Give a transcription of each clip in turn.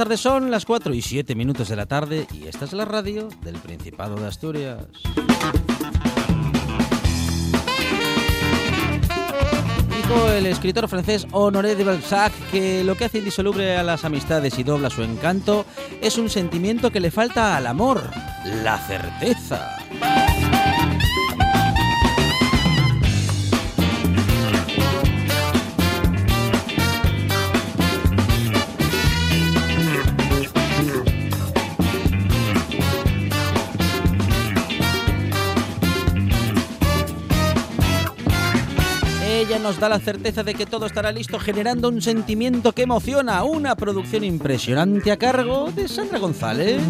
Tardes. Son las 4 y 7 minutos de la tarde y esta es la radio del Principado de Asturias. Dijo el escritor francés Honoré de Balzac que lo que hace indisoluble a las amistades y dobla su encanto es un sentimiento que le falta al amor, la certeza. Ella nos da la certeza de que todo estará listo generando un sentimiento que emociona, una producción impresionante a cargo de Sandra González.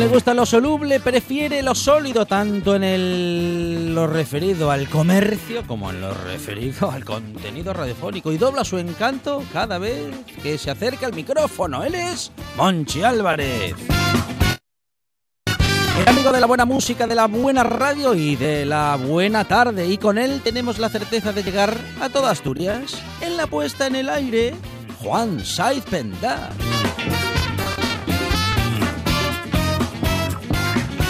Le gusta lo soluble, prefiere lo sólido, tanto en el, lo referido al comercio como en lo referido al contenido radiofónico. Y dobla su encanto cada vez que se acerca al micrófono. Él es Monchi Álvarez. El amigo de la buena música, de la buena radio y de la buena tarde. Y con él tenemos la certeza de llegar a toda Asturias. En la puesta en el aire, Juan Saiz Pendar.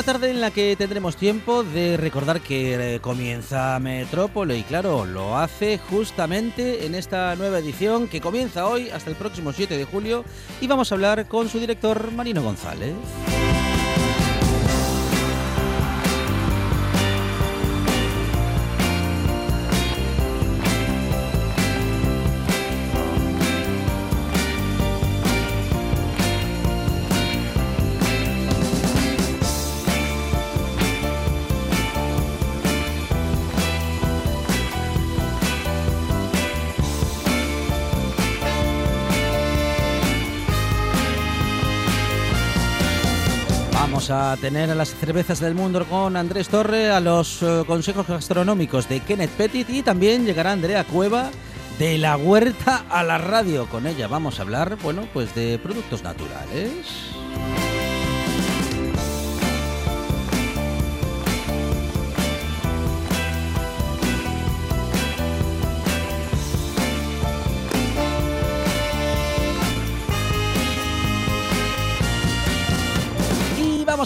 Una tarde en la que tendremos tiempo de recordar que eh, comienza Metrópolo y claro, lo hace justamente en esta nueva edición que comienza hoy hasta el próximo 7 de julio y vamos a hablar con su director Marino González. A tener a las cervezas del mundo con Andrés Torre, a los eh, consejos gastronómicos de Kenneth Petit y también llegará Andrea Cueva de la huerta a la radio. Con ella vamos a hablar, bueno, pues de productos naturales.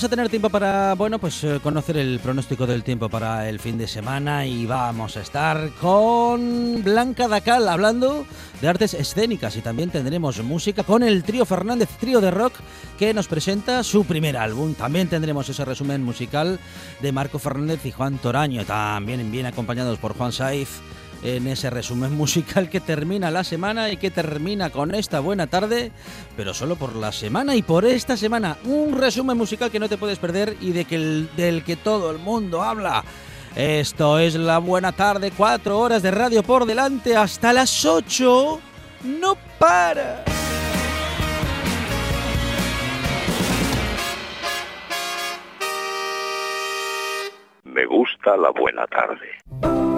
A tener tiempo para, bueno, pues eh, conocer el pronóstico del tiempo para el fin de semana y vamos a estar con Blanca Dacal hablando de artes escénicas y también tendremos música con el trío Fernández, trío de rock, que nos presenta su primer álbum. También tendremos ese resumen musical de Marco Fernández y Juan Toraño, también bien acompañados por Juan Saiz en ese resumen musical que termina la semana y que termina con esta buena tarde, pero solo por la semana y por esta semana. Un resumen musical que no te puedes perder y de que del que todo el mundo habla. Esto es la buena tarde, cuatro horas de radio por delante hasta las ocho. No para. Me gusta la buena tarde.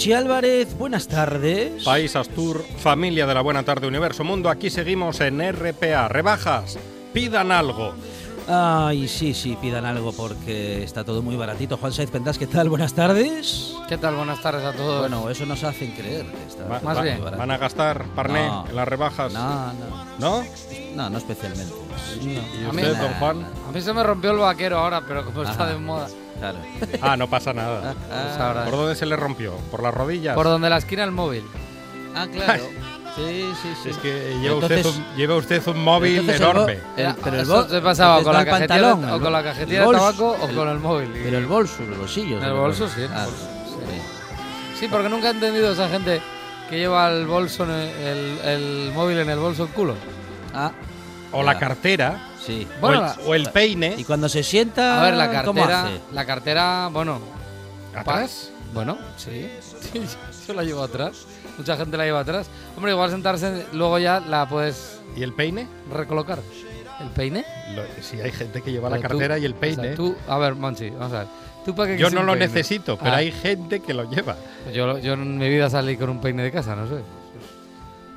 Monchi Álvarez, buenas tardes. País Astur, familia de la Buena Tarde Universo Mundo, aquí seguimos en RPA. Rebajas, pidan algo. Ay, sí, sí, pidan algo porque está todo muy baratito. Juan Saiz ¿qué tal? Buenas tardes. ¿Qué tal? Buenas tardes a todos. Bueno, eso nos hacen creer que está más bien. ¿Van a gastar parné en las rebajas? No, no. ¿No? No, no especialmente. ¿Y usted, don Juan? A mí se me rompió el vaquero ahora, pero como está de moda. Claro. Ah, no pasa nada. Ah, ¿Por dónde se le rompió? ¿Por las rodillas? Por donde la esquina el móvil. Ah, claro. Sí, sí, sí. Es que lleva, usted, un, lleva usted un móvil enorme. El, pero el se pasaba con la, cajetilla, o con la cajetilla de tabaco o con el móvil. Pero el bolso, el bolsillo. El bolso, sí, ah, sí. porque nunca he entendido esa gente que lleva el bolso, el, el móvil en el bolso el culo. Ah. O la cartera. Sí. Bueno, o, el, peine. Y cuando se sienta. A ver, la cartera. La cartera, bueno. ¿Atrás? Bueno, sí. Yo la llevo atrás. Mucha gente la lleva atrás. Hombre, igual sentarse, luego ya la puedes. ¿Y el peine? Recolocar. ¿El peine? sí, hay gente que lleva la cartera y el peine. tú, a ver, Monchi, vamos a ver. ¿Tú para qué yo no lo necesito, pero ah. hay gente que lo lleva. Yo, yo en mi vida salí con un peine de casa, no sé.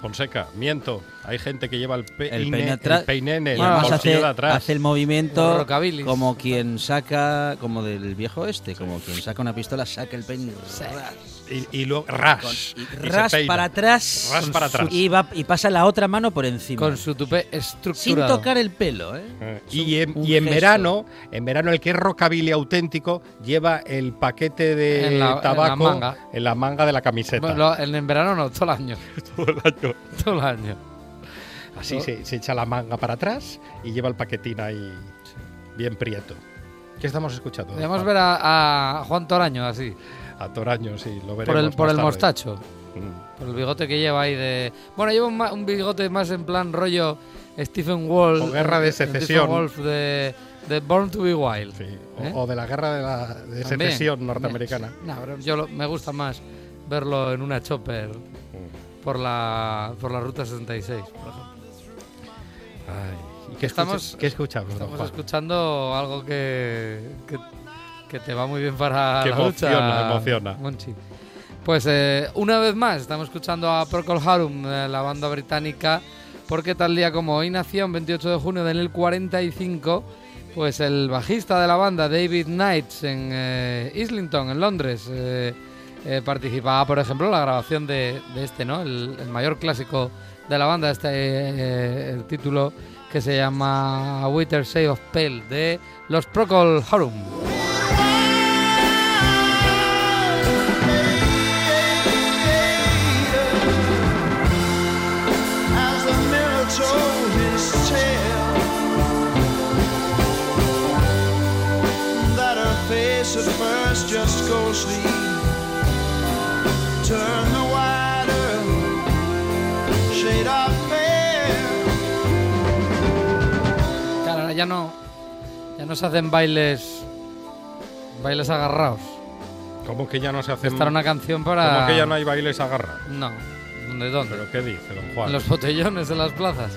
Fonseca, miento. Hay gente que lleva el, peine, el peine, atrás, en el bolsillo hace, de atrás. Hace el movimiento como quien saca, como del viejo este, como quien saca una pistola, saca el peine. Y, luego ras. ras para atrás. Ras para atrás. Y, va, y pasa la otra mano por encima. Con su tupé estructurado. Sin tocar el pelo, ¿eh? eh y, en, verano, en verano el que es rockabilly auténtico lleva el paquete de tabaco en la, manga. de la camiseta. en, verano no, todo el año. todo el año. todo el año. Así se, echa la manga para atrás y lleva el paquetín ahí. bien prieto. ¿Qué estamos escuchando? Podemos ver a, Juan Toraño así. A Toraño, sí, lo veremos. Por el, por el mostacho. Mm. Por el bigote que lleva ahí de. Bueno, lleva un, bigote más en plan rollo Stephen Wolf. O guerra de secesión. Wolf de, de, Born to be Wild. Sí. O, ¿eh? de la guerra de, la, de secesión norteamericana. No, yo me gusta más verlo en una chopper mm. por, la, por la ruta 66, por ejemplo. Ay, ¿y qué, estamos, ¿qué escuchamos? Estamos escuchando algo que, que, te va muy bien para que la emociona, emociona. Monchi. Pues eh, una vez más estamos escuchando a Procol Harum, la banda británica, porque tal día como hoy nació, el 28 de junio del 45, pues el bajista de la banda, David Knights, en eh, Islington, en Londres, eh, participaba, por ejemplo, en la grabación de, este, ¿no? El, mayor clásico de la banda, este el título que se llama Winter Say of Pale, de los Procol Harum. Ya no, ya no se hacen bailes, bailes agarrados. ¿Cómo que ya no se hacen? Esta una canción para. ¿Cómo que ya no hay bailes agarrados? No. ¿De dónde? ¿Pero qué dice, don Juan? En los botellones de las plazas.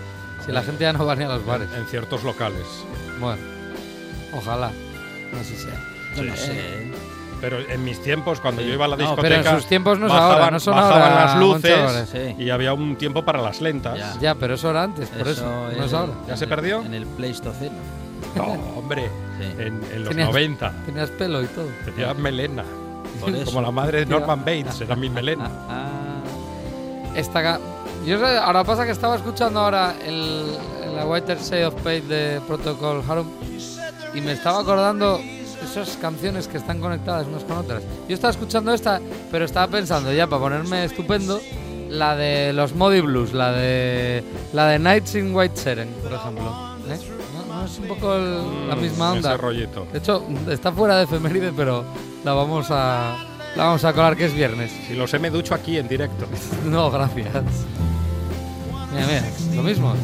Si la gente ya no va ni a los bares. En, ciertos locales. Bueno, ojalá. No sé si sea. Yo no sé. Pero en mis tiempos, cuando yo iba a la discoteca, pero en sus tiempos no, bajaban, no son bajaban ahora, las luces y había un tiempo para las lentas. Ya, pero eso era antes, por eso, no es ahora. ¿Ya se perdió? En el Pleistoceno. No, hombre, en, en, los 90. Tenías pelo y todo. Tenías melena. Como la madre de Norman Bates, era mi melena. Ah. Esta, yo ahora pasa que estaba escuchando ahora el, la Whiter Say of Pale de Protocol Harum y me estaba acordando esas canciones que están conectadas unas con otras. Yo estaba escuchando esta, pero estaba pensando ya para ponerme estupendo la de los Modi Blues, la de la de Nights in White Seren, por ejemplo. ¿Eh? ¿No, es un poco la mm, misma onda. Ese rollito. De hecho, está fuera de efeméride, pero la vamos a la vamos a colar que es viernes. Si lo sé me ducho aquí en directo. no, gracias. Mira, mira, lo mismo.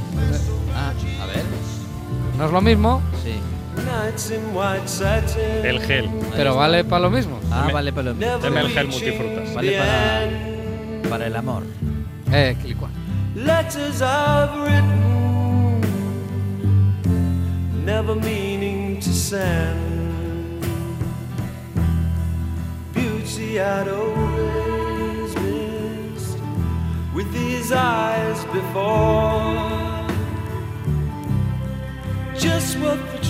Ah, a ver. ¿No es lo mismo? Sí. El gel. Pero vale para lo mismo. Ah, vale para lo mismo. Deme el gel multifrutas. Vale para, para el amor. Eh, clicua. Letters I've written, never meaning to send. Beauty I'd always missed with these eyes before. Just what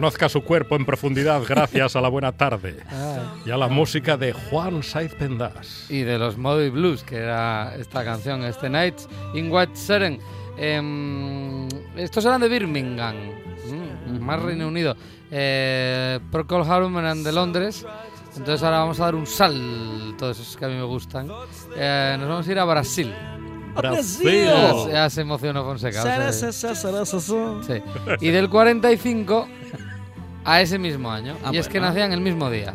Conozca su cuerpo en profundidad gracias a la buena tarde y a la música de Juan Saiz Pendas. Y de los Moody Blues, que era esta canción, este Night in White Seren. Em, estos eran de Birmingham, mm, más Reino Unido. Eh, Procol Harum eran de Londres. Entonces ahora vamos a dar un salto, esos que a mí me gustan. Eh, nos vamos a ir a Brasil. Brasil. Ya, se emocionó Fonseca. sí. Y del 45 a ese mismo año. Ah, y es que nacían el mismo día.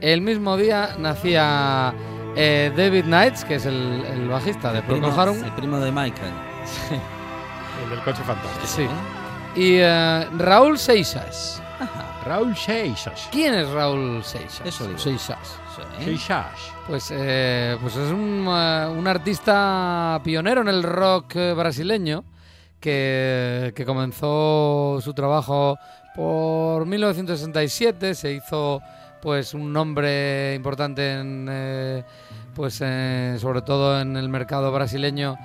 El mismo día nacía eh, David Knights, que es el, bajista de Procol Harum. El primo de Michael. El del coche fantástico. Sí. Y eh, Raúl Seixas. Raúl Seixas. ¿Quién es Raúl Seixas? Eso Seixas. Seixas. Pues, eh, pues es un, un, artista pionero en el rock brasileño que, que comenzó su trabajo por 1967 se hizo pues un nombre importante en, eh, pues eh, sobre todo en el mercado brasileño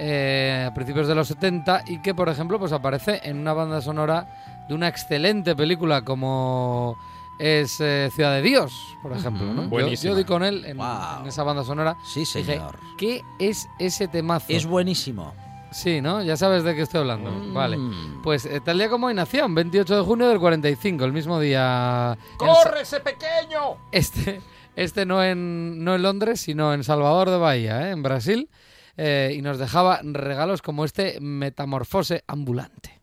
eh, a principios de los 70 y que por ejemplo pues aparece en una banda sonora de una excelente película como es eh, Ciudad de Dios, por ejemplo. ¿no? Buenísimo. Yo, di con él en, esa banda sonora. Sí, señor. ¿Qué es ese temazo? Es buenísimo. Sí, ¿no? Ya sabes de qué estoy hablando. Mm. Vale. Pues eh, tal día como hoy nació, 28 de junio del 45, el mismo día. ¡Corre ese pequeño! Este, este no, en, no en Londres, sino en Salvador de Bahía, ¿eh? en Brasil. Eh, y nos dejaba regalos como este metamorfose ambulante.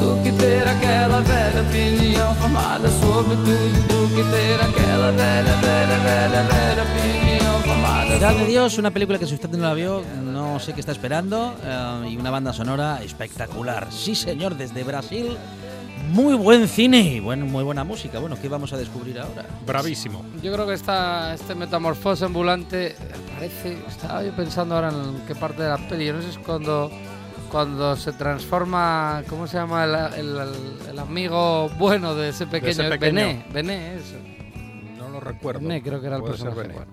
do que ter aquela velha opinião formada sobre tudo do que ter aquela velha, velha, velha, velha opinião formada Ciudad de Dios, una película que si usted no la vio, no sé qué está esperando, eh, y una banda sonora espectacular. Sí, señor, desde Brasil, muy buen cine y buen, muy buena música. Bueno, ¿qué vamos a descubrir ahora? Bravísimo. Yo creo que esta, este metamorfose ambulante parece. Estaba yo pensando ahora en qué parte de la peli. No sé si es cuando, cuando se transforma. ¿Cómo se llama el, el- el amigo bueno de ese pequeño? ese pequeño. Bené, Bené, eso. No lo recuerdo. Bené, creo que era el personaje. Bueno.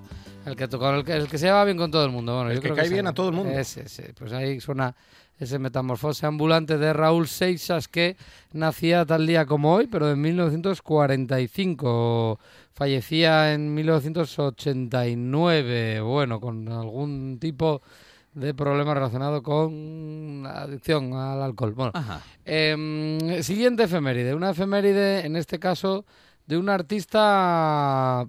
el, que, tocó- el, que, el que se lleva bien con todo el mundo. Bueno, El yo que creo cae es bien a todo el mundo. Ese, ese. Pues ahí suena ese metamorfose ambulante de Raúl Seixas que nacía tal día como hoy, pero en 1945. Fallecía en 1989, bueno, con algún tipo de problema relacionado con la adicción al alcohol. Bueno, Ajá. Em, siguiente efeméride, una efeméride en este caso de un artista,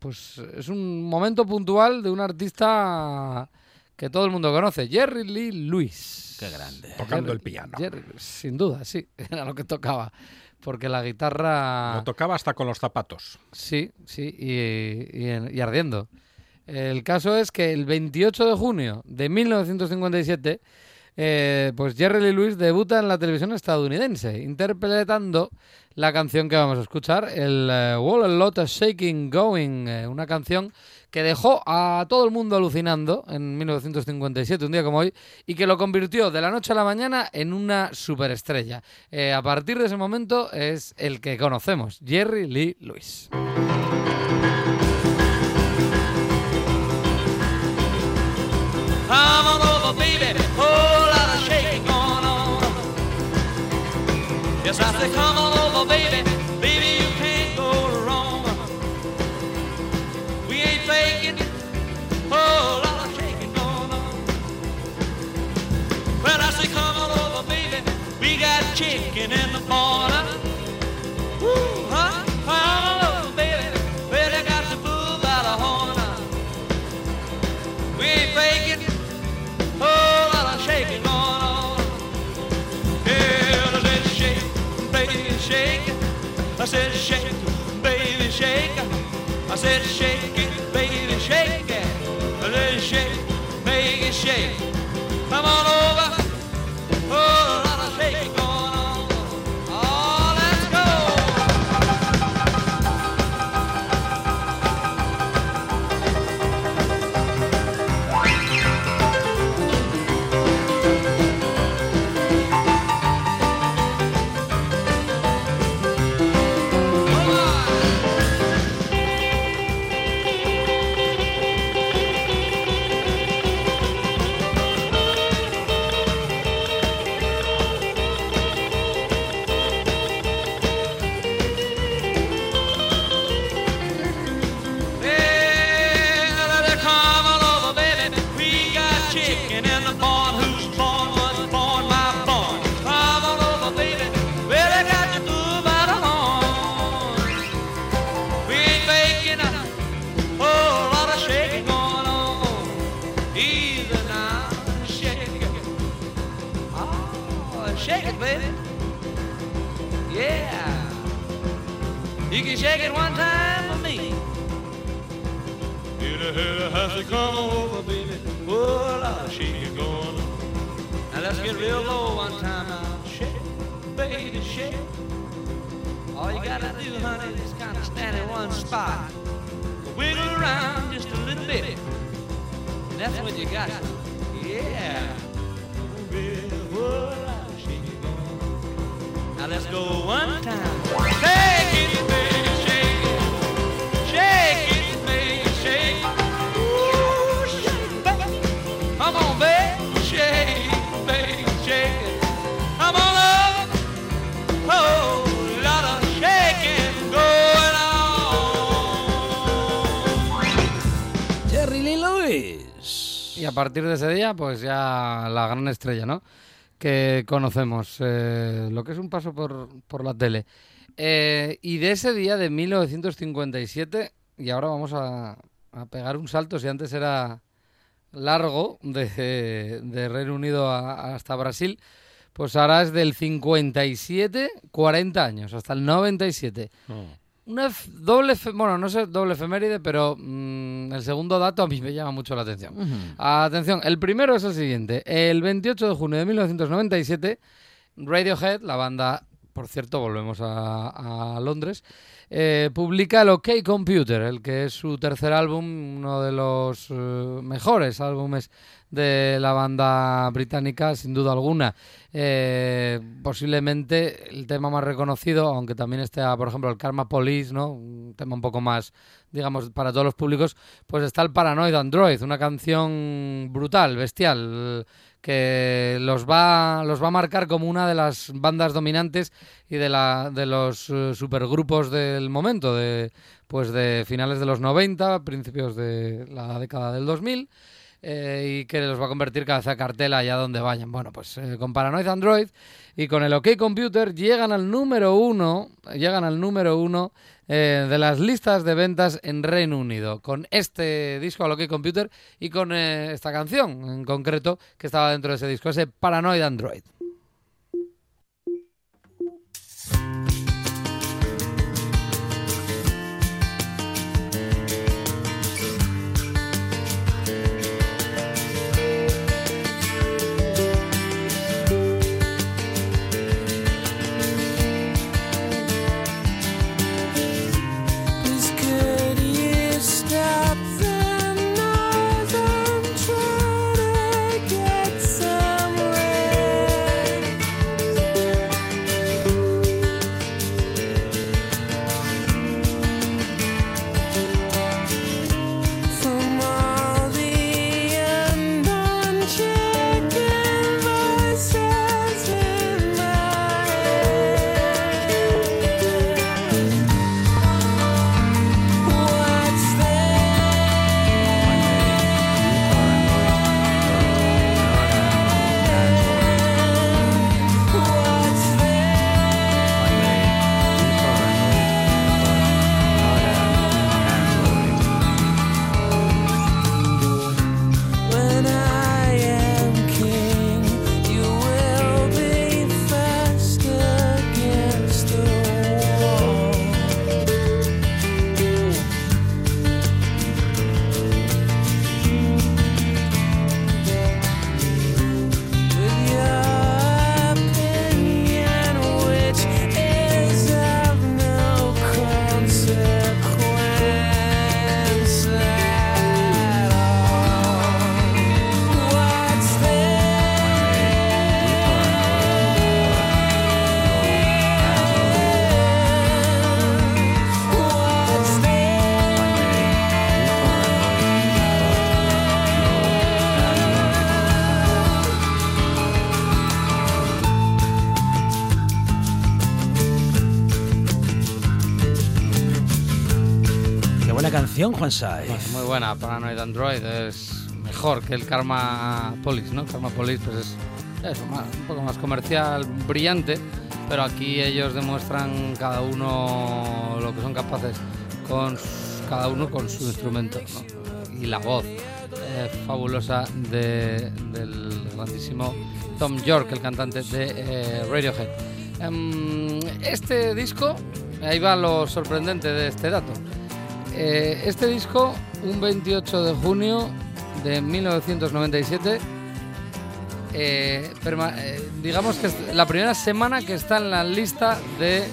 pues es un momento puntual de un artista que todo el mundo conoce, Jerry Lee Lewis. Qué grande. Tocando Jerry- el piano. Jerry sin duda, sí, era lo que tocaba, porque la guitarra... Lo tocaba hasta con los zapatos. Sí, sí, y, y ardiendo. El caso es que el 28 de junio de 1957 eh, pues Jerry Lee Lewis debuta en la televisión estadounidense, interpretando la canción que vamos a escuchar, el uh, Wall a Lot of Shaking Going, eh, una canción que dejó a todo el mundo alucinando en 1957, un día como hoy, y que lo convirtió de la noche a la mañana en una superestrella. Eh, a partir de ese momento es el que conocemos, Jerry Lee Lewis. Come on over, baby. Whole lot of shaking going on. Yes, I say, come on over, baby. Baby, you can't go wrong. We ain't faking. Whole lot of shaking going on. Well, I say, come on over, baby. We got chicken in the corner. I said shake, it, baby, shake. it. I said shake it, baby, shake it. I said shake, baby, shake. Come on over. Oh, Whole lot of shaking You can shake it one time for me. You know how to come over, baby. Oh, I'll shake it going on. Now let's get real low one time now. Shake, baby, shake. All you gotta do, honey, is kind of stand in one spot. Wiggle around just a little bit. And that's when you got it. Yeah. Baby, I'll shake it going. Now let's go one time. Shake Y a partir de ese día, pues ya la gran estrella, ¿no? Que conocemos, eh, lo que es un paso por, por la tele. Eh, y de ese día de 1957, y ahora vamos a, a pegar un salto, si antes era largo, de, Reino Unido hasta Brasil, pues ahora es del 57, 40 años, hasta el 97. Una doble, bueno, no sé doble efeméride, pero mm, el segundo dato a mí me llama mucho la atención. Atención, el primero es el siguiente. El 28 de junio de 1997, Radiohead, la banda, por cierto, volvemos a, a Londres, eh, publica el OK Computer, el que es su tercer álbum, uno de los eh, mejores álbumes de la banda británica, sin duda alguna. Eh, posiblemente el tema más reconocido, aunque también esté, por ejemplo, el Karma Police, ¿no? Un tema un poco más, digamos, para todos los públicos, pues está el Paranoid Android, una canción brutal, bestial, que los va, los va a marcar como una de las bandas dominantes y de, la, de los eh, supergrupos del momento, de, pues de finales de los 90, principios de la década del 2000 eh, y que los va a convertir vez a cartela allá donde vayan. Bueno, pues eh, con Paranoid Android y con el OK Computer llegan al número uno, llegan al número uno eh, de las listas de ventas en Reino Unido, con este disco, al OK Computer, y con eh, esta canción en concreto que estaba dentro de ese disco, ese Paranoid Android. Canción, Juan Saiz. Pues muy buena, Paranoid Android. Es mejor que el Karma Police, ¿no? Karma Police pues es, un poco más comercial, brillante, pero aquí ellos demuestran cada uno lo que son capaces, con cada uno con su instrumento y la voz eh, fabulosa de, del grandísimo Tom York, el cantante de eh, Radiohead. Em, este disco, ahí va lo sorprendente de este dato. Eh, este disco, un 28 de junio de 1997, digamos que es la primera semana que está en la lista de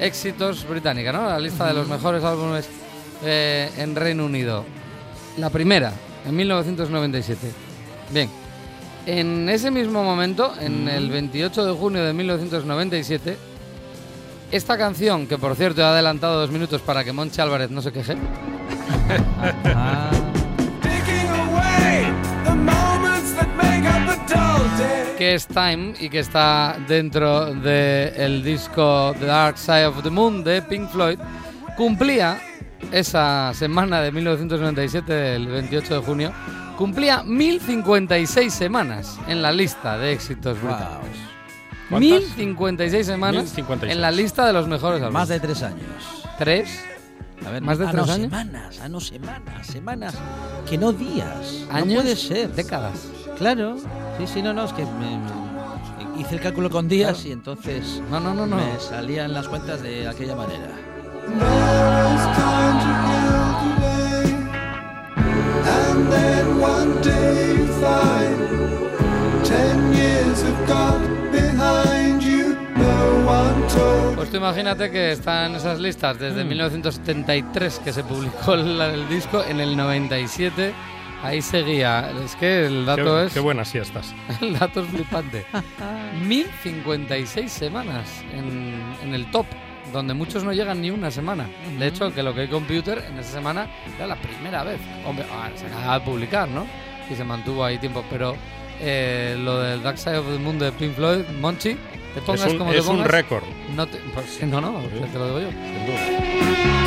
éxitos británica, ¿no? La lista de los mejores álbumes en Reino Unido. La primera, en 1997. Bien, en ese mismo momento, en el 28 de junio de 1997, esta canción, que por cierto he adelantado dos minutos para que Monchi Álvarez no se queje. que es Time y que está dentro del disco The Dark Side of the Moon de Pink Floyd, cumplía esa semana de 1997, el 28 de junio, cumplía 1056 semanas en la lista de éxitos británicos. 1056 semanas en la lista de los mejores álbumes. Más de tres años. ¿Tres? A ver, ¿Más de tres no, años? semanas, ah, no, semanas, semanas. Que no días. ¿Años? No puede ser. Décadas. Claro. Sí, sí, no, no, es que me- me- hice el cálculo con días y entonces No, no, no, no. me salían las cuentas de aquella manera. No. Pues tú imagínate que está en esas listas desde Mm. 1973 que se publicó el, el disco, en el 97 ahí seguía. Es que el dato Qué, es qué buenas siestas. el dato es flipante. 1056 semanas en, en el top, donde muchos no llegan ni una semana. De hecho, que lo que hay computer en esa semana era la primera vez. Hombre, ah, se acaba de publicar, ¿no? Y se mantuvo ahí tiempo, pero eh, lo del Dark Side of the Moon de Pink Floyd, Monchi, te Es pongas un, como te es un pongas, récord. no te, pues, no, no, Sí. te lo digo yo. sin duda.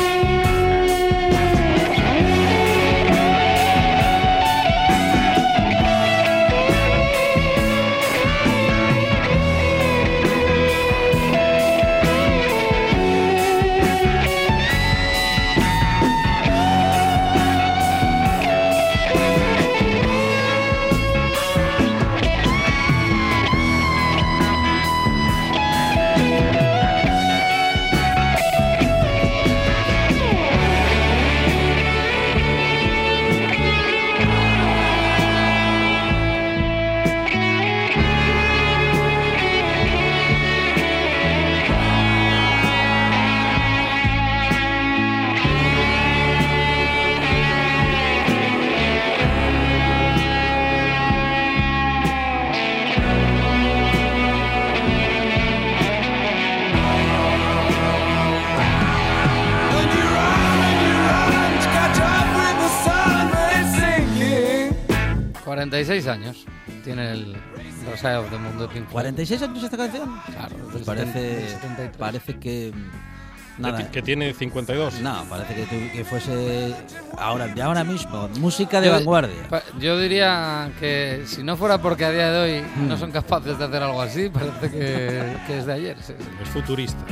46 años tiene el Side of the Moon de Pink Floyd. ¿46 años esta canción? Claro, Pues parece, 73. parece que... Que, Nada, que tiene 52. no, parece que, tu- que fuese ahora, de ahora mismo, música de Yo- vanguardia. Yo diría que si no fuera porque a día de hoy no son capaces de hacer algo así, parece que, que es de ayer. sí, sí. Es futurista.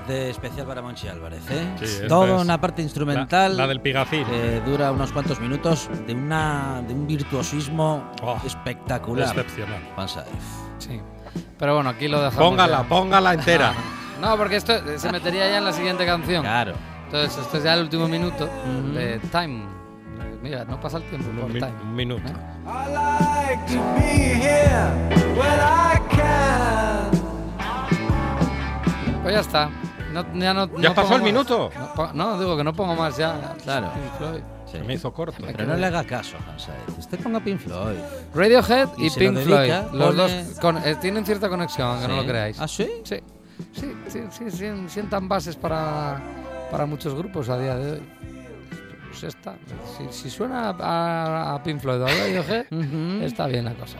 Parte especial para Monchi Álvarez, ¿eh? Sí, Toda es una parte instrumental. La, la del pigafín. que dura unos cuantos minutos de una de un virtuosismo Oh, espectacular. Excepcional. Sí. Pero bueno, aquí lo dejamos. Póngala, ya. póngala entera. No, porque esto se metería ya en la siguiente canción. Claro. Entonces, esto es ya el último minuto Ujú. de Time. Eh, Mira, no pasa el tiempo por Un, min- Time. un minuto. I like to be here when I can. Pues ya está. No, ya no, ¿Ya no pasó el más. minuto? No, no, digo que no pongo más ya. Claro. Pink Floyd. Sí. Se me hizo corto. Pero no le haga caso, Hansai. Usted ponga Pink Floyd. Radiohead Y y, lo Pink dedica, Floyd. Los pone- dos con- eh, tienen cierta conexión, aunque no Sí. lo creáis. ¿Ah, sí? Sí, sí, sí, sí, sien- sientan bases para, para muchos grupos a día de hoy. Pues está. Si, si suena a, a Pink Floyd o a Radiohead, está bien la cosa.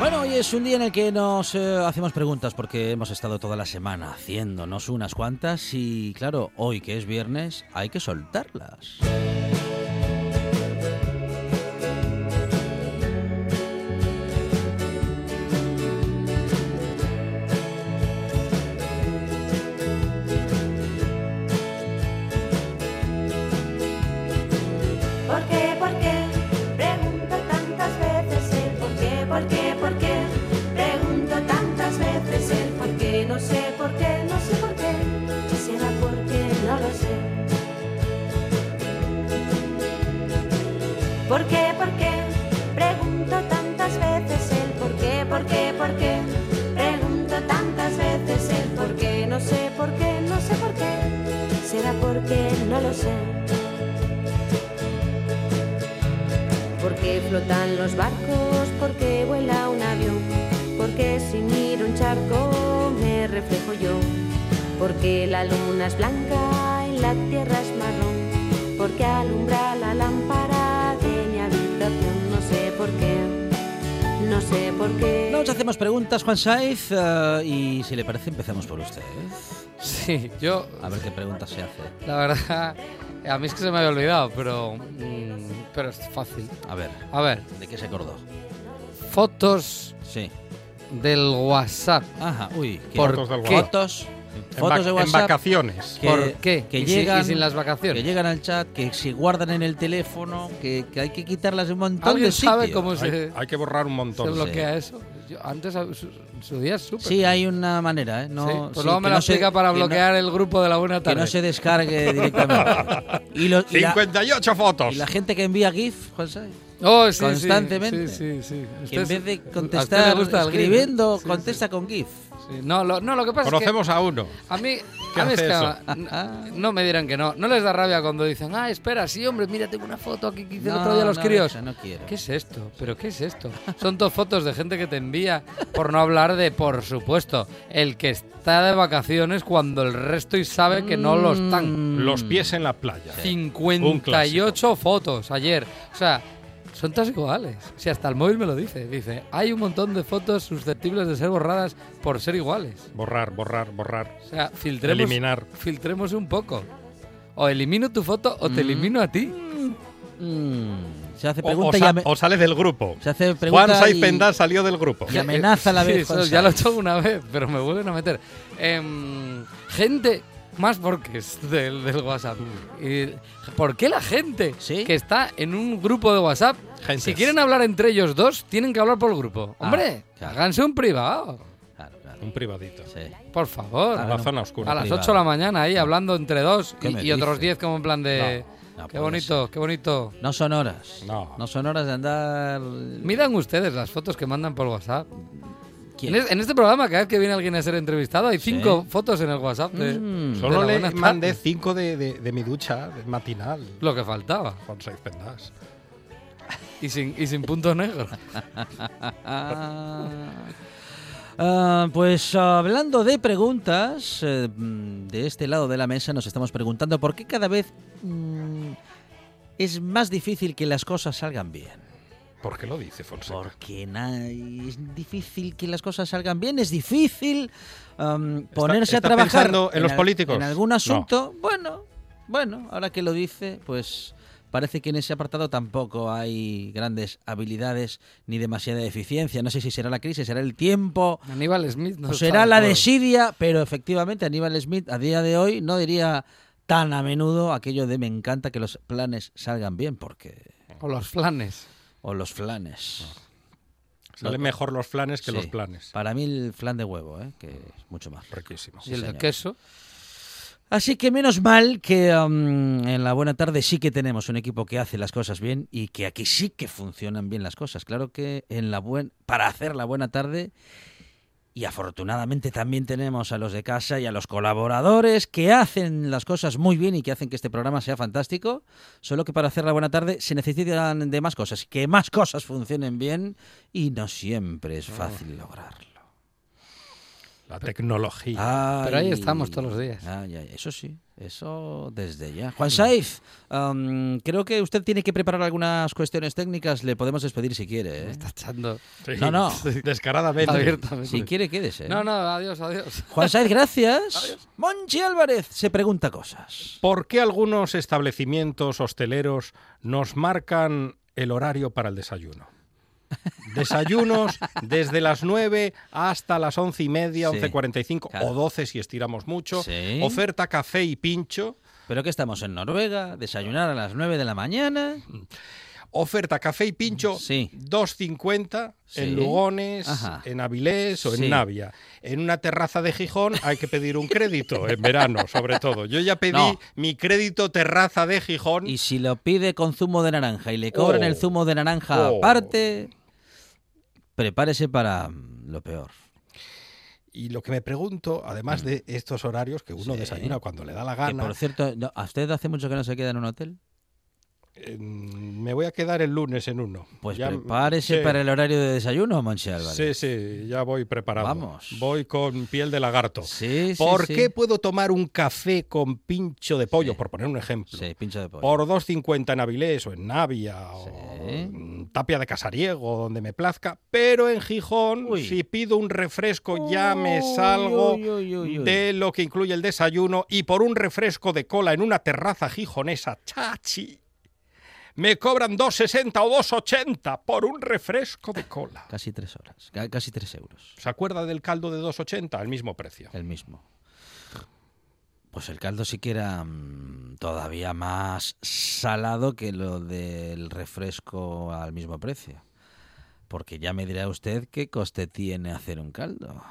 Bueno, hoy es un día en el que nos eh, hacemos preguntas porque hemos estado toda la semana haciéndonos unas cuantas y claro, hoy que es viernes hay que soltarlas. Sé. ¿Por qué flotan los barcos? ¿Por qué vuela un avión? ¿Por qué si miro un charco me reflejo yo? ¿Por qué la luna es blanca y la tierra es marrón? ¿Por qué alumbra no sé por qué. Nos hacemos preguntas, Juan Saiz, eh, y si le parece empezamos por usted. Sí, yo, A ver qué preguntas se hace. la verdad, a mí es que se me había olvidado, pero, mm, pero es fácil. A ver, A ver, ¿de qué se acordó? fotos Sí. del WhatsApp. Ajá, uy. ¿qué? ¿Por Fotos del qué? WhatsApp. Fotos, fotos de en WhatsApp vacaciones. que- ¿Por qué? que ¿Y llegan- sin las que vacaciones. llegan al chat, que se guardan en el teléfono, que, que hay que quitarlas de un montón ¿Alguien de sabe cómo se, Hay, hay que borrar un se montón. bloquea eso? Yo- antes, su, su día es súper. Sí, hay una manera, ¿eh? No, Sí, pues sí, luego que me no lo se- explica para que no- bloquear el grupo de la buena que tarde. no se descargue directamente. y, lo- y la, 58 fotos. y la gente que envía GIF, Saiz, Oh, sí, sí, constantemente. Sí, sí, sí. que en Usted- vez de ¿a usted contestar escribiendo? Sí, contesta con GIF. Sí. No, lo, no, lo que pasa Conocemos a uno. es que a mí, ¿Qué a mí es hace que eso? n- no me dirán que no. No les da rabia cuando dicen, ah, espera, sí, hombre, mira, tengo una foto aquí que hice el otro día a los no, críos. no quiero. ¿Qué es esto? ¿Pero qué es esto? Son dos fotos de gente que te envía, por no hablar de, por supuesto, el que está de vacaciones cuando el resto y sabe que no lo están. Los pies en la playa. 58 fotos ayer. O sea, son todas iguales. Si hasta el móvil me lo dice. Dice, hay un montón de fotos susceptibles de ser borradas por ser iguales. Borrar, borrar, borrar. O sea, filtremos, Eliminar. filtremos un poco. O elimino tu foto o te elimino a ti. Mm, se hace O, pregunta o y, sa- ame- o sale del grupo. se hace pregunta Juan Saiz y- Pendá salió del grupo. y amenaza a la Sí, vez. eso Juan ya lo he hecho una vez, pero me vuelven a meter. Em, gente más porques del, del WhatsApp. Y, ¿Por qué la gente ¿Sí? que está en un grupo de WhatsApp, Gentes. si quieren hablar entre ellos dos, tienen que hablar por el grupo? Ah, Hombre, claro. háganse un privado. Claro, claro. Un privadito. Sí. Por favor. A la zona oscura. A las privado. 8 de la mañana ahí hablando entre dos ¿Qué y, otros dice? 10 como en plan de... No, qué bonito, qué bonito. No son horas. No. No son horas de andar. Miran ustedes las fotos que mandan por WhatsApp. ¿Quién? En, es- en este programa, cada vez que viene alguien a ser entrevistado, hay cinco fotos en el WhatsApp de Mm. Solo de la le mandé tarde. cinco de, de- de mi ducha de matinal. lo que faltaba. Juan Saiz Pendás. Y sin, y sin punto negro. Ah. Pues hablando de preguntas, eh, de este lado de la mesa nos estamos preguntando por qué cada vez mm, es más difícil que las cosas salgan bien. ¿Por qué lo dice Fonseca? Porque na- es difícil que las cosas salgan bien, es difícil am, ponerse está a trabajar pensando en los al- políticos? en algún No. asunto. Bueno, bueno, ahora que lo dice, pues parece que en ese apartado tampoco hay grandes habilidades ni demasiada eficiencia. No sé si será la crisis, será el tiempo Aníbal Smith no o será la desidia, pero efectivamente Aníbal Smith a día de hoy no diría tan a menudo aquello de me encanta que los planes salgan bien, porque... O los flanes. O los flanes. Salen mejor los flanes que Sí. los planes. Para mí el flan de huevo, ¿eh? que es mucho más. Riquísimo. y el de señor. queso. Así que menos mal que um, en la buena tarde sí que tenemos un equipo que hace las cosas bien y que aquí sí que funcionan bien las cosas. Claro que en la buen para hacer la buena tarde y afortunadamente también tenemos a los de casa y a los colaboradores que hacen las cosas muy bien y que hacen que este programa sea fantástico. Solo que para hacer la buena tarde se necesitan de más cosas, que más cosas funcionen bien y no siempre es fácil lograrlo. La tecnología. Pero ahí estamos todos los días. Ay, ay, eso sí, eso desde ya. Juan Saif, um, creo que usted tiene que preparar algunas cuestiones técnicas. Le podemos despedir si quiere. ¿eh? Está echando. Sí, No, no. Descaradamente. Abiertamente. Si quiere, quédese. No, no, adiós, adiós. Juan Saif, gracias. Monchi Álvarez se pregunta cosas. ¿Por qué algunos establecimientos hosteleros nos marcan el horario para el desayuno? Desayunos desde las 9 hasta las once y media, Sí, 11.45 claro. o 12 si estiramos mucho. Sí. Oferta café y pincho. Pero que estamos en Noruega, desayunar a las 9 de la mañana. Oferta café y pincho Sí. 2.50 Sí. en Lugones, Ajá. en Avilés o Sí. en Navia. En una terraza de Gijón hay que pedir un crédito, en verano sobre todo. Yo ya pedí No. mi crédito terraza de Gijón. Y si lo pide con zumo de naranja y le cobran Oh. el zumo de naranja Oh. aparte, prepárese para mm, lo peor. Y lo que me pregunto, además de estos horarios, que uno Mm. Sí. desayuna cuando le da la Que gana, por cierto, ¿a usted hace mucho que no se queda en un hotel? Eh, me voy a quedar el lunes en uno. Pues Ya- prepárese sí. para el horario de desayuno, Monchi Álvarez. Sí, sí, ya voy preparado. Vamos. Voy con piel de lagarto. Sí, ¿Por sí. qué puedo tomar un café con pincho de pollo, por poner un ejemplo? Sí, pincho de pollo. Por 2.50 en Avilés o en Navia o en Tapia de Casariego, donde me plazca, pero en Gijón, Uy. si pido un refresco, ya me salgo uy. de lo que incluye el desayuno y por un refresco de cola en una terraza gijonesa, chachi, me cobran 2,60 o 2,80 por un refresco de cola. Casi tres horas, ca- casi tres euros. ¿Se acuerda del caldo de 2,80? Al mismo precio. El mismo. Pues el caldo sí que era mm, todavía más salado que lo del refresco al mismo precio. Porque ya me dirá usted qué coste tiene hacer un caldo.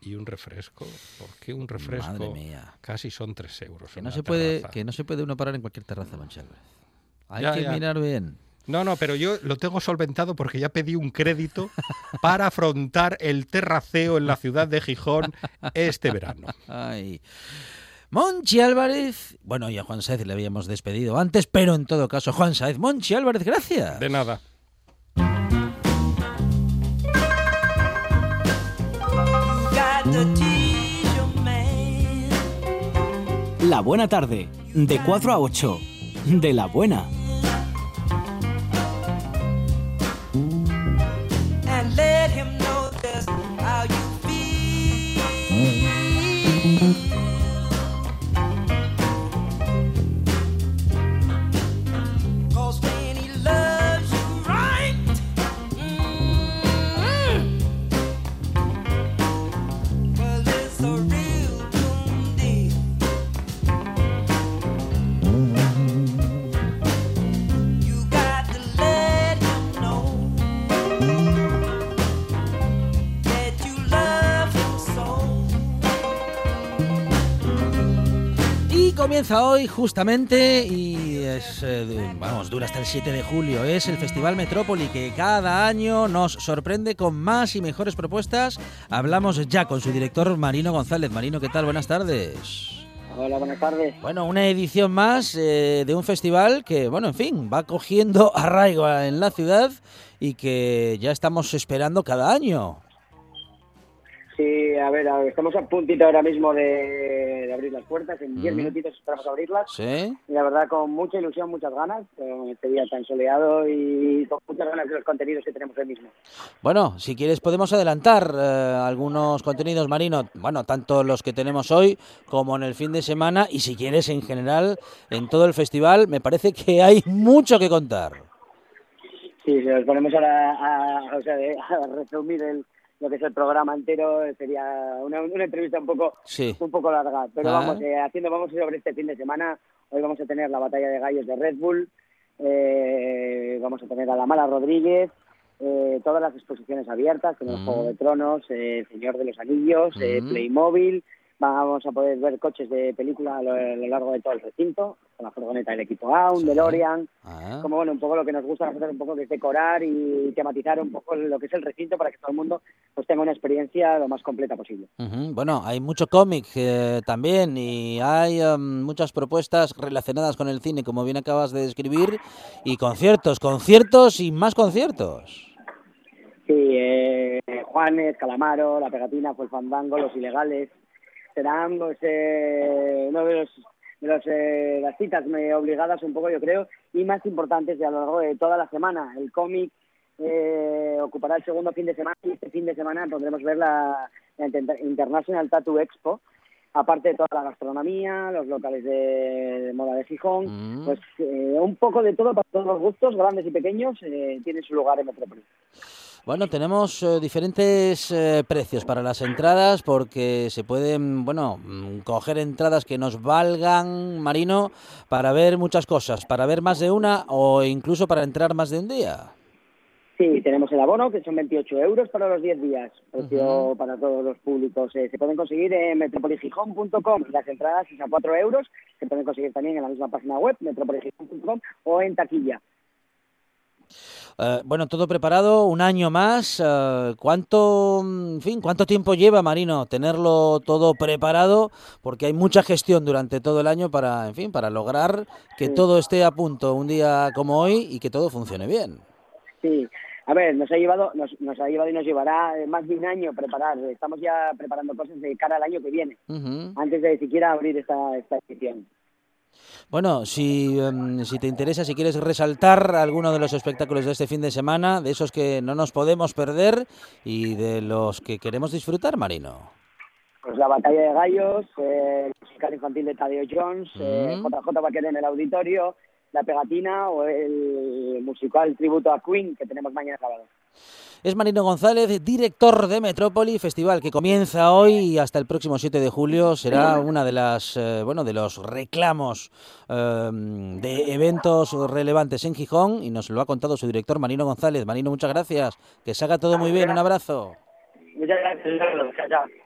¿Y un refresco? ¿Por qué un refresco? Madre mía. Casi son 3 euros. Que no, se puede, que no se puede uno parar en cualquier terraza, Álvarez. Hay Ya, que ya. mirar bien. No, no, pero yo lo tengo solventado porque ya pedí un crédito para afrontar el terraceo en la ciudad de Gijón este verano. Ay. Monchi Álvarez. Bueno, y a Juan Saez le habíamos despedido antes, pero en todo caso, Juan Saez, Monchi Álvarez, gracias. De nada. La buena tarde, de 4 a 8, de la buena. Comienza hoy justamente y es, eh, vamos, dura hasta el 7 de julio. Es el Festival Metrópoli que cada año nos sorprende con más y mejores propuestas. Hablamos ya con su director Marino González. Marino, ¿qué tal? Buenas tardes. Hola, buenas tardes. Bueno, una edición más eh, de un festival que, bueno, en fin, va cogiendo arraigo en la ciudad y que ya estamos esperando cada año. Sí, a ver, a ver, estamos a puntito ahora mismo de, de abrir las puertas. En 10 Ujú. minutitos esperamos a abrirlas. ¿Sí? Y la verdad, con mucha ilusión, muchas ganas, con este día tan soleado y con muchas ganas de los contenidos que tenemos hoy mismo. Bueno, si quieres podemos adelantar eh, algunos contenidos, Marino, bueno, tanto los que tenemos hoy como en el fin de semana y si quieres en general en todo el festival, me parece que hay mucho que contar. Sí, si nos ponemos ahora a, o sea, de- a resumir el, lo que es el programa entero, sería una, una entrevista un poco Sí. un poco larga. Pero Ah. vamos, eh, haciendo, vamos sobre este fin de semana. Hoy vamos a tener la batalla de gallos de Red Bull, eh, vamos a tener a la Mala Rodríguez, eh, todas las exposiciones abiertas, tenemos Mm. Juego de Tronos, eh, El Señor de los Anillos, eh, Mm. Playmobil, Vamos a poder ver coches de película a lo, a lo largo de todo el recinto, con la furgoneta del equipo A, un DeLorean, Ah. como bueno, un poco lo que nos gusta nosotros un poco que es decorar y tematizar un poco lo que es el recinto para que todo el mundo pues tenga una experiencia lo más completa posible. Bueno, hay mucho cómic eh, también y hay em, muchas propuestas relacionadas con el cine, como bien acabas de describir, y conciertos, conciertos y más conciertos. Sí, eh, Juanes, Calamaro, La Pegatina, Fue el Fandango, Los Ilegales, serán pues, eh, uno de los de los, eh, las citas obligadas un poco yo creo y más importantes de a lo largo de toda la semana. El cómic eh, ocupará el segundo fin de semana y este fin de semana podremos ver la, la Inter- International Tattoo Expo, aparte de toda la gastronomía, los locales de, de moda de Gijón, Mm. pues eh, un poco de todo para todos los gustos, grandes y pequeños, eh, tiene su lugar en Metrópolis. Bueno, tenemos eh, diferentes eh, precios para las entradas porque se pueden, bueno, mm, coger entradas que nos valgan, Marino, para ver muchas cosas, para ver más de una o incluso para entrar más de un día. Sí, tenemos el abono, que son 28 euros para los 10 días, precio para todos los públicos. Eh, se pueden conseguir en metropoligijón.com. Las entradas son a 4 euros, se pueden conseguir también en la misma página web, metropoligijón.com, o en taquilla. Eh, bueno, todo preparado, un año más. eh, ¿Cuánto, mm, en fin, cuánto tiempo lleva, Marino, tenerlo todo preparado? Porque hay mucha gestión durante todo el año para, en fin, para lograr que Sí. todo esté a punto un día como hoy y que todo funcione bien. Sí, a ver, nos ha llevado, nos, nos ha llevado y nos llevará eh, más de un año preparar. Estamos ya preparando cosas de cara al año que viene, antes de siquiera abrir esta, esta edición. Bueno, si, em, si te interesa, si quieres resaltar alguno de los espectáculos de este fin de semana, de esos que no nos podemos perder y de los que queremos disfrutar, Marino. Pues la batalla de gallos, eh, el musical infantil de Tadeo Jones, eh, Mm. JJ va a quedar en el auditorio, la pegatina o el musical tributo a Queen que tenemos mañana sábado. Es Marino González, director de Metrópoli, festival que comienza hoy y hasta el próximo 7 de julio será una de las eh, bueno de los reclamos eh, de eventos relevantes en Gijón y nos lo ha contado su director Marino González. Marino, muchas gracias. Que se haga todo muy bien. Un abrazo. Muchas gracias.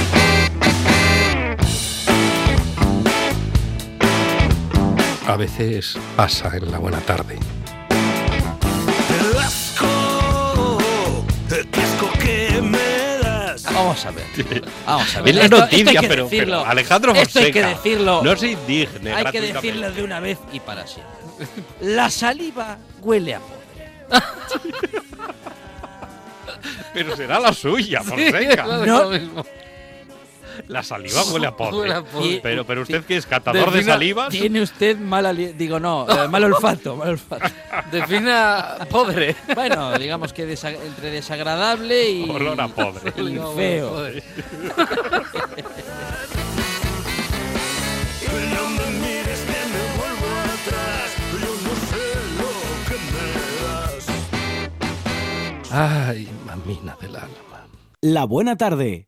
A veces pasa en la buena tarde. Vamos a ver. Vamos a Es ver. la Esto- esto hay noticia, que pero, decirlo. pero Alejandro Esto hay que Fonseca, decirlo. No se indigne Hay que decirlo de una vez y para siempre. La saliva huele a podre. Pero será la suya, Fonseca. claro, No. La saliva huele a podre. Huele a podre. Pero, pero usted que es catador de salivas. Tiene usted mal ali- digo no, eh, mal olfato, mal olfato. Defina podre. Bueno, digamos que desa- entre desagradable y Olor a podre. y feo. podre. Ay, mamina del alma. La buena tarde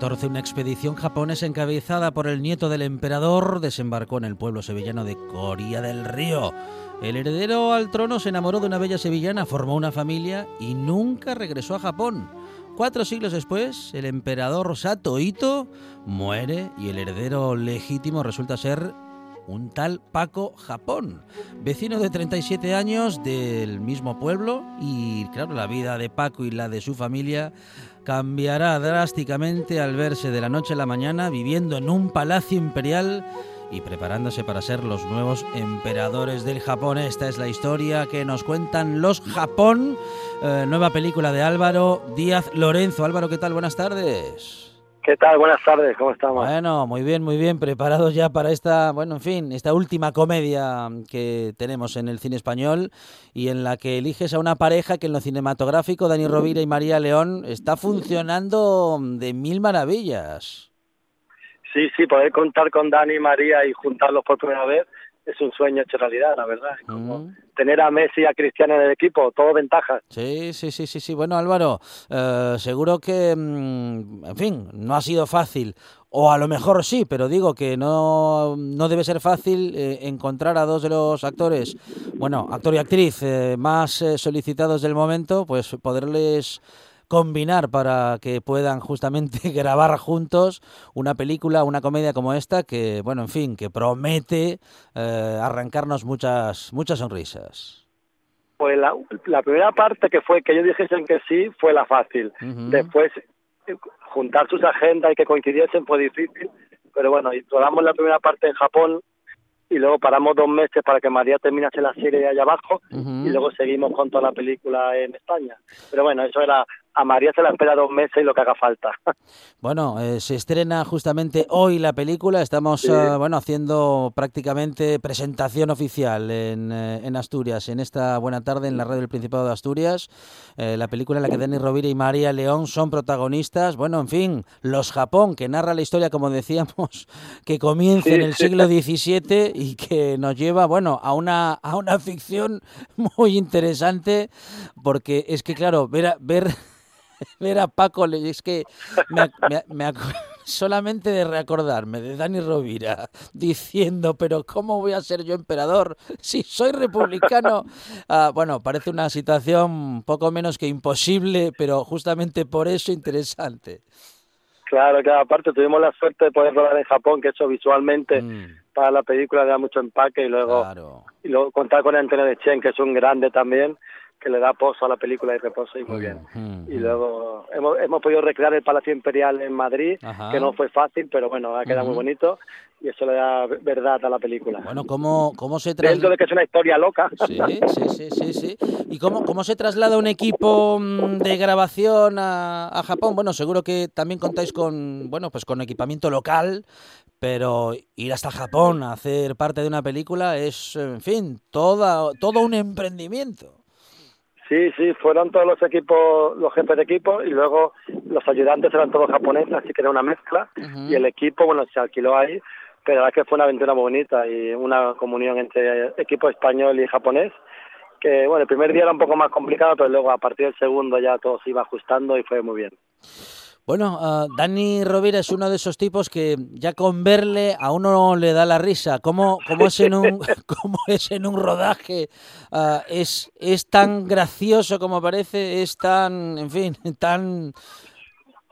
1614, una expedición japonesa encabezada por el nieto del emperador desembarcó en el pueblo sevillano de Coria del Río. El heredero al trono se enamoró de una bella sevillana, formó una familia y nunca regresó a Japón. Cuatro siglos después, el emperador Sato Ito muere y el heredero legítimo resulta ser un tal Paco Japón, vecino de 37 años del mismo pueblo y claro, la vida de Paco y la de su familia cambiará drásticamente al verse de la noche a la mañana viviendo en un palacio imperial y preparándose para ser los nuevos emperadores del Japón. Esta es la historia que nos cuentan los Japón, eh, nueva película de Álvaro Díaz Lorenzo. Álvaro, ¿qué tal? Buenas tardes. ¿Qué tal? Buenas tardes, ¿cómo estamos? Bueno, muy bien, muy bien, preparados ya para esta, bueno, en fin, esta última comedia que tenemos en el cine español y en la que eliges a una pareja que en lo cinematográfico, Dani Rovira y María León, está funcionando de mil maravillas. Sí, sí, poder contar con Dani y María y juntarlos por primera vez es un sueño hecho realidad, la verdad. Como tener a Messi y a Cristiano en el equipo, todo ventajas. Sí, sí, sí, sí, sí. Bueno, Álvaro, eh, seguro que, mm, en fin, no ha sido fácil. O a lo mejor sí, pero digo que no, no debe ser fácil eh, encontrar a dos de los actores, bueno, actor y actriz eh, más eh, solicitados del momento, pues poderles combinar para que puedan justamente grabar juntos una película, una comedia como esta que, bueno, en fin, que promete eh, arrancarnos muchas, muchas sonrisas. Pues la, la primera parte que fue que ellos dijesen que sí fue la fácil. Después, eh, juntar sus agendas y que coincidiesen fue difícil. Pero bueno, y rodamos la primera parte en Japón y luego paramos dos meses para que María terminase la serie allá abajo y luego seguimos con toda la película en España. Pero bueno, eso era, a María se la espera dos meses y lo que haga falta. Bueno, eh, se estrena justamente hoy la película. Estamos Sí. eh, bueno haciendo prácticamente presentación oficial en, eh, en Asturias, en esta buena tarde en la radio del Principado de Asturias. Eh, la película en la que Dani Rovira y María León son protagonistas. Bueno, en fin, Los Japón, que narra la historia, como decíamos, que comienza en el siglo XVII y que nos lleva, bueno, a una, a una ficción muy interesante, porque es que, claro, ver, ver ver a Paco, es que me, me solamente de recordarme de Dani Rovira diciendo, pero ¿cómo voy a ser yo emperador si soy republicano? Ah, bueno, parece una situación poco menos que imposible, pero justamente por eso interesante. Claro, claro, aparte tuvimos la suerte de poder rodar en Japón, que eso visualmente Mm, para la película da mucho empaque y luego, claro. y luego contar con Antonio de Chen, que es un grande también, que le da pozo a la película y reposo y muy bien. Mm, Y mm. luego hemos, hemos podido recrear el Palacio Imperial en Madrid, Ajá. que no fue fácil, pero bueno, ha quedado muy bonito y eso le da verdad a la película. Bueno, ¿cómo, cómo se Dentro traslada? de que es una historia loca. Sí, sí, sí, sí, sí. ¿Y cómo, cómo se traslada un equipo mm, de grabación a, a Japón? Bueno, seguro que también contáis con, bueno, pues con equipamiento local, pero ir hasta Japón a hacer parte de una película es, en fin, toda, todo un emprendimiento. Sí, sí, fueron todos los equipos, los jefes de equipo y luego los ayudantes eran todos japoneses, así que era una mezcla. Y el equipo, bueno, se alquiló ahí, pero la verdad que fue una aventura muy bonita y una comunión entre equipo español y japonés. Que bueno, el primer día era un poco más complicado, pero luego a partir del segundo ya todo se iba ajustando y fue muy bien. Bueno, ah, Dani Rovira es uno de esos tipos que ya con verle a uno le da la risa. ¿Cómo, cómo es, en un, cómo es en un rodaje? Ah, es, es tan gracioso como parece, es tan, en fin, tan,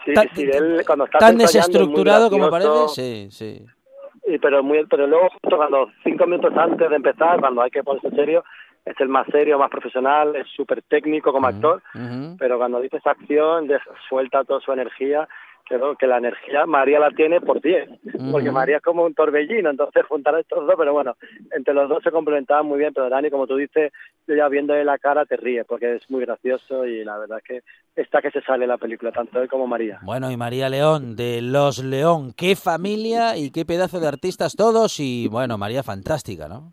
Sí, tan, sí, él cuando está tan es desestructurado como parece. Sí, sí. Y, pero muy pero luego justo cuando cinco minutos antes de empezar cuando hay que ponerse serio es el más serio más profesional es súper técnico como actor pero cuando dices acción suelta toda su energía creo que la energía María la tiene por 10 porque Ujú. María es como un torbellino entonces juntar a estos dos pero bueno entre los dos se complementaban muy bien pero Dani como tú dices yo ya viéndole la cara te ríes porque es muy gracioso y la verdad es que está que se sale la película tanto él como María Bueno, y María León, de Los León, qué familia y qué pedazo de artistas todos. Y bueno, María fantástica, ¿no?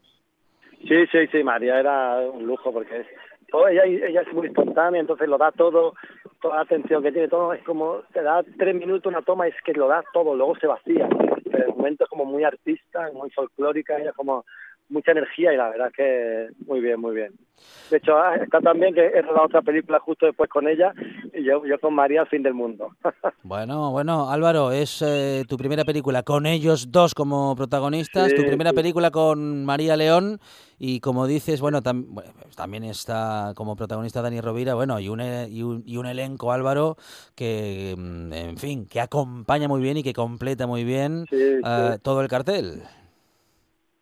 Sí, sí, sí, María era un lujo porque es, todo, ella, ella es muy espontánea, entonces lo da todo, toda la atención que tiene, todo es como, te da tres minutos una toma y es que lo da todo, luego se vacía. Pero el momento es como muy artista, muy folclórica, ella como mucha energía y la verdad que muy bien, muy bien. De hecho, ah, está también que he rodado otra película justo después con ella y yo, yo con María al fin del mundo. Bueno, bueno, Álvaro, es eh, tu primera película con ellos dos como protagonistas, tu primera sí. película con María León y como dices, bueno, tam- bueno, también está como protagonista Dani Rovira, bueno, y un, e- y un, y un elenco, Álvaro, que, mm, en fin, que acompaña muy bien y que completa muy bien Sí, eh, todo el cartel.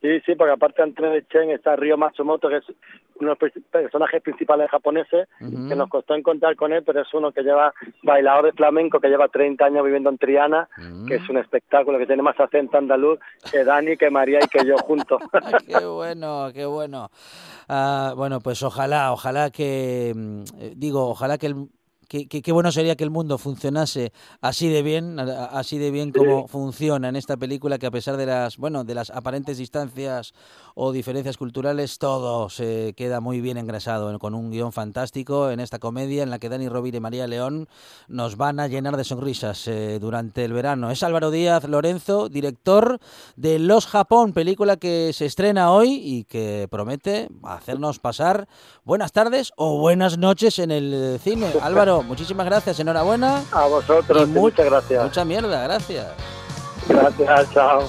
Sí, sí, porque aparte de Chen está Ryo Matsumoto, que es uno de los pers- personajes principales japoneses, que nos costó encontrar con él, pero es uno que lleva bailador de flamenco, que lleva 30 años viviendo en Triana, que es un espectáculo, que tiene más acento andaluz que Dani, que María y que yo juntos. qué bueno, qué bueno. Ah, bueno, pues ojalá, ojalá que, mm, eh, digo, ojalá que el... Qué bueno sería que el mundo funcionase así de bien, así de bien como funciona en esta película, que a pesar de las, bueno, de las aparentes distancias o diferencias culturales, todo se queda muy bien engrasado, en- con un guion fantástico en esta comedia en la que Dani Rovira y María León nos van a llenar de sonrisas eh, durante el verano. Es Álvaro Díaz Lorenzo, director de Los Japón, película que se estrena hoy y que promete hacernos pasar buenas tardes o buenas noches en el cine. Álvaro, muchísimas gracias, enhorabuena. A vosotros, Y muchas gracias. Mucha mierda, gracias. Gracias, chao.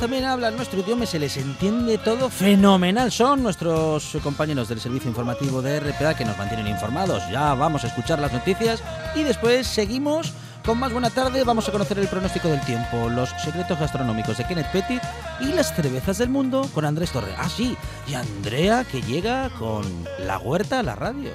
También hablan nuestro idioma y se les entiende todo fenomenal. Son nuestros compañeros del servicio informativo de RPA que nos mantienen informados. Ya vamos a escuchar las noticias y después seguimos con más buena tarde. Vamos a conocer el pronóstico del tiempo, los secretos gastronómicos de Kenneth Petit y las cervezas del mundo con Andrés Torre. Ah, sí, y Andrea que llega con la huerta a la radio.